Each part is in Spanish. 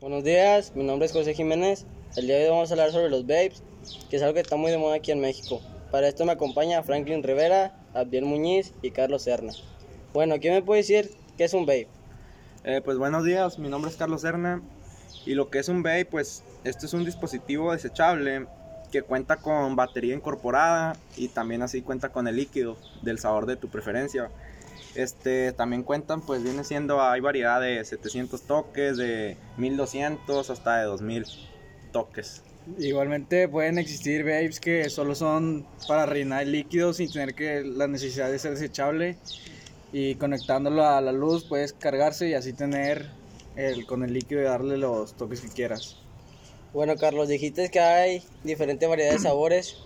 Buenos días, mi nombre es José Jiménez. El día de hoy vamos a hablar sobre los vapes, que es algo que está muy de moda aquí en México. Para esto me acompaña Franklin Rivera, Abdiel Muñiz y Carlos Serna. Bueno, ¿quién me puede decir qué es un vape? Eh, pues buenos días, mi nombre es Carlos Serna y lo que es un vape, pues esto es un dispositivo desechable que cuenta con batería incorporada y también así cuenta con el líquido del sabor de tu preferencia. Este, también cuentan, pues viene siendo, hay variedad de 700 toques, de 1200 hasta de 2000 toques. Igualmente pueden existir vapes que solo son para rellenar el líquido sin tener que la necesidad de ser desechable y conectándolo a la luz puedes cargarse y así tener el, con el líquido y darle los toques que quieras. Bueno, Carlos, dijiste que hay diferentes variedades de sabores.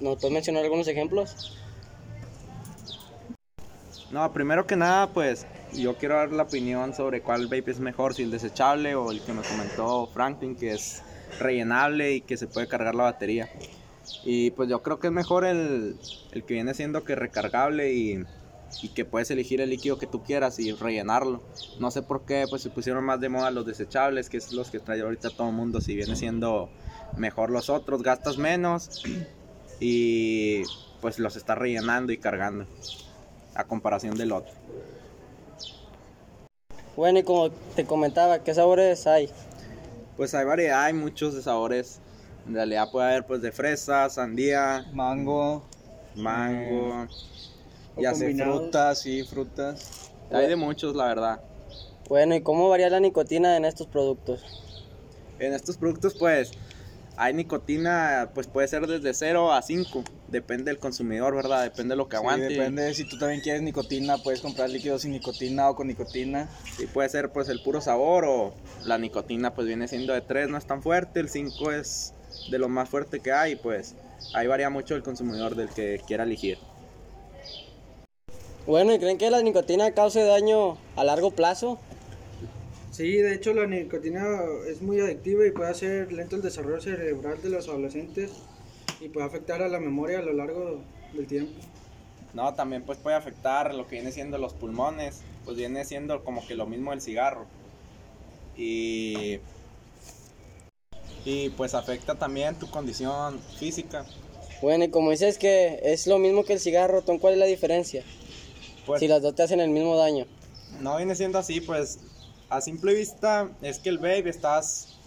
¿Nos puedes mencionar algunos ejemplos? No, primero que nada, pues yo quiero dar la opinión sobre cuál vape es mejor, si el desechable o el que me comentó Franklin, que es rellenable y que se puede cargar la batería. Y pues yo creo que es mejor el, el que viene siendo que recargable y, y, que puedes elegir el líquido que tú quieras y rellenarlo. No sé por qué pues se pusieron más de moda los desechables, que es los que trae ahorita todo el mundo, si viene siendo mejor los otros, gastas menos y pues los estás rellenando y cargando a comparación del otro. Bueno, y como te comentaba, ¿qué sabores hay? Pues hay variedad, hay muchos de sabores. En realidad puede haber pues de fresa, sandía, mango, mango, eh, ya sea frutas, y frutas. Hay de muchos, la verdad. Bueno, ¿y cómo varía la nicotina en estos productos? En estos productos pues hay nicotina, pues puede ser desde 0 a 5. Depende del consumidor, ¿verdad? Depende de lo que sí, aguante. Depende si tú también quieres nicotina, puedes comprar líquidos sin nicotina o con nicotina. Sí, puede ser pues el puro sabor o la nicotina pues viene siendo de 3, no es tan fuerte, el 5 es de lo más fuerte que hay, pues ahí varía mucho el consumidor del que quiera elegir. Bueno, ¿y creen que la nicotina cause daño a largo plazo? Sí, de hecho la nicotina es muy adictiva y puede hacer lento el desarrollo cerebral de los adolescentes y puede afectar a la memoria a lo largo del tiempo. No, también pues puede afectar lo que viene siendo los pulmones, pues viene siendo como que lo mismo del cigarro. Y, y pues afecta también tu condición física. Bueno, y como dices que es lo mismo que el cigarro, ¿cuál es la diferencia? Pues, si las dos te hacen el mismo daño. No viene siendo así, pues a simple vista es que el vape estás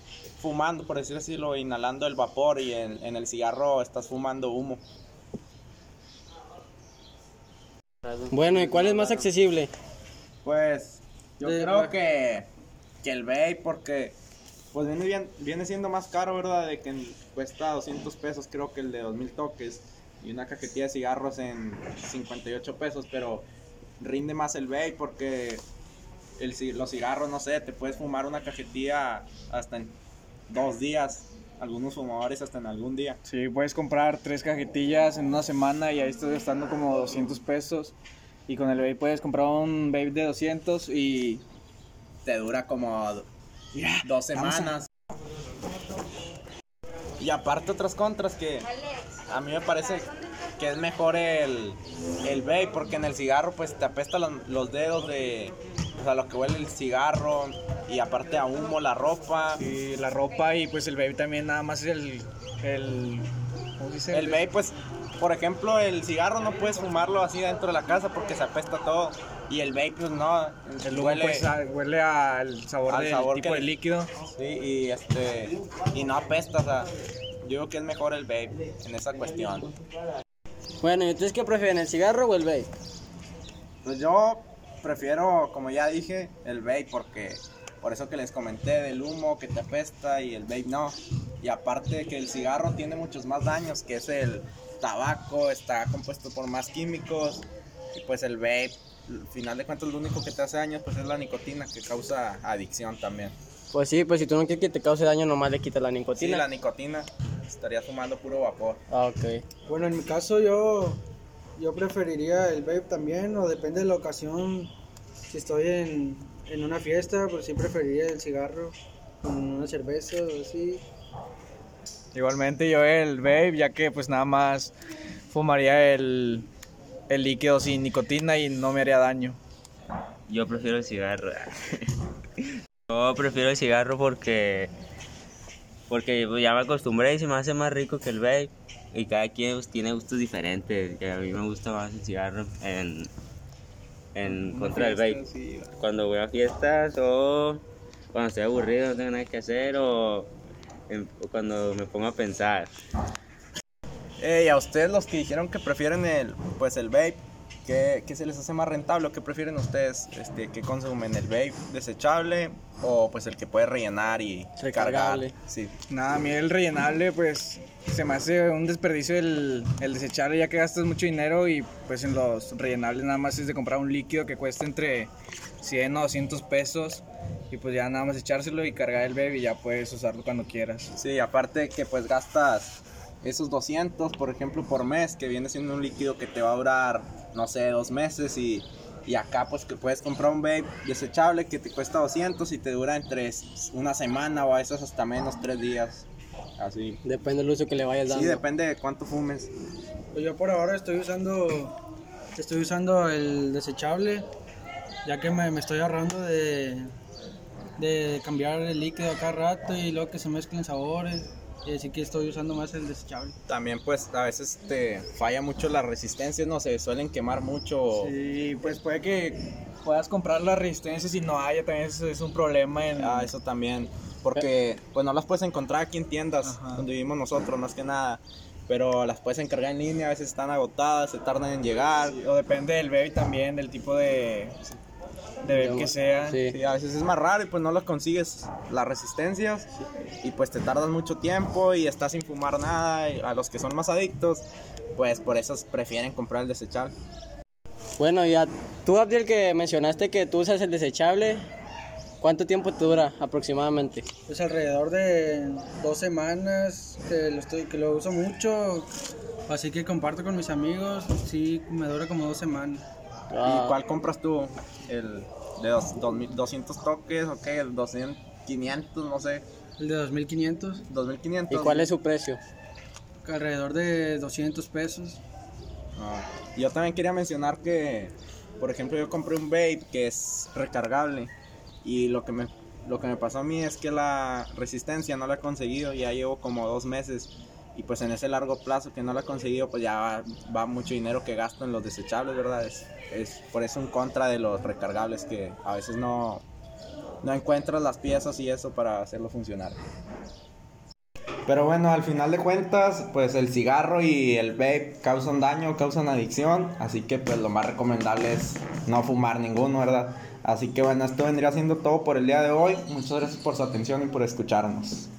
fumando, por decirlo así, inhalando el vapor y en, en, el cigarro estás fumando humo. Bueno, ¿y cuál es más accesible? Pues yo de creo que, que el vape porque pues viene, viene siendo más caro, ¿verdad? De que cuesta 200 pesos creo que el de 2000 toques y una cajetilla de cigarros en 58 pesos, pero rinde más el vape porque el, los cigarros, no sé, te puedes fumar una cajetilla hasta en dos días. Algunos fumadores hasta en algún día. Sí, puedes comprar tres cajetillas en una semana y ahí estás gastando como 200 pesos. Y con el vape puedes comprar un vape de 200 y te dura como yeah, dos semanas. A... Y aparte otras contras que a mí me parece que es mejor el, el vape porque en el cigarro pues te apesta los, los dedos de, sea, lo que huele el cigarro y aparte a humo, la ropa. Y la ropa y pues el vape también nada más es el... El, ¿cómo dice? el vape pues, por ejemplo, el cigarro no puedes fumarlo así dentro de la casa porque se apesta todo. Y el vape pues no. El humo huele, pues, huele al sabor al del sabor tipo que, de líquido. Sí, y, este, y no apesta, o sea, yo creo que es mejor el vape en esa cuestión. Bueno, ¿y ustedes qué prefieren, el cigarro o el vape? Pues yo prefiero, como ya dije, el vape porque por eso que les comenté del humo que te apesta y el vape no. Y aparte que el cigarro tiene muchos más daños, que es el tabaco, está compuesto por más químicos y pues el vape, al final de cuentas lo único que te hace daño pues es la nicotina que causa adicción también. Pues sí, pues si tú no quieres que te cause daño, nomás le quitas la nicotina. Sí, la nicotina. Estaría fumando puro vapor. Ah, ok. Bueno, en mi caso yo, yo preferiría el vape también, o depende de la ocasión. Si estoy en, en una fiesta, pues sí preferiría el cigarro con una cerveza o así. Igualmente yo el vape, ya que pues nada más fumaría el, el líquido sin nicotina y no me haría daño. Yo prefiero el cigarro. Yo prefiero el cigarro porque porque pues, ya me acostumbré y se me hace más rico que el vape. Y cada quien pues, tiene gustos diferentes. Que a mí me gusta más el cigarro en, en contra del vape. Cuando voy a fiestas o cuando estoy aburrido, no tengo nada que hacer o, en- o cuando me pongo a pensar. Ey, a ustedes los que dijeron que prefieren el, pues el vape, ¿qué, qué se les hace más rentable o qué prefieren ustedes? Este, ¿Qué consumen? ¿El vape desechable o pues el que puede rellenar y Recargable. cargar? Sí. Nada, a mí el rellenable, pues se me hace un desperdicio el, el desechable, ya que gastas mucho dinero y pues en los rellenables nada más es de comprar un líquido que cuesta entre 100 o 200 pesos y pues ya nada más echárselo y cargar el bebé y ya puedes usarlo cuando quieras. Sí, aparte que pues gastas esos 200, por ejemplo, por mes, que viene siendo un líquido que te va a durar, no sé, dos meses y, y acá pues que puedes comprar un vape desechable que te cuesta 200 y te dura entre una semana o a veces hasta menos, tres días. Así. Depende del uso que le vayas dando. Sí, depende de cuánto fumes. Pues yo por ahora estoy usando estoy usando el desechable ya que me, me estoy ahorrando de, de cambiar el líquido a cada rato y luego que se mezclen sabores y así que estoy usando más el desechable. También pues a veces te falla mucho la resistencia, no se suelen quemar mucho. Sí, pues puede que puedas comprar las resistencias y no haya, también es, es un problema en... Ah, eso también. Porque pues no las puedes encontrar aquí en tiendas Ajá. donde vivimos nosotros, más que nada. Pero las puedes encargar en línea, a veces están agotadas, se tardan en llegar. O depende del baby también, del tipo de, de baby que sea. Sí. Sí, a veces es más raro y pues no las consigues las resistencias y pues te tardas mucho tiempo y estás sin fumar nada. Y a los que son más adictos, pues por eso prefieren comprar el desechable. Bueno, ya tú, Abdiel, que mencionaste que tú usas el desechable, ¿cuánto tiempo te dura aproximadamente? Pues alrededor de dos semanas que lo, estoy, que lo uso mucho, así que comparto con mis amigos, sí, me dura como dos semanas. Ah, ¿Y cuál compras tú? ¿El de dos, dos mil- 200 toques o qué? ¿El 200, 500, no sé? El de 2500, 2500. ¿Y cuál es su precio? alrededor de 200 pesos. Ah, Yo también quería mencionar que, por ejemplo, yo compré un vape que es recargable y lo que me lo que me pasó a mí es que la resistencia no la he conseguido, ya llevo como dos meses y pues en ese largo plazo que no la he conseguido pues ya va, va mucho dinero que gasto en los desechables, ¿verdad? Es, es por eso en contra de los recargables que a veces no, no encuentras las piezas y eso para hacerlo funcionar. Pero bueno, al final de cuentas, pues el cigarro y el vape causan daño, causan adicción, así que pues lo más recomendable es no fumar ninguno, ¿verdad? Así que bueno, esto vendría siendo todo por el día de hoy. Muchas gracias por su atención y por escucharnos.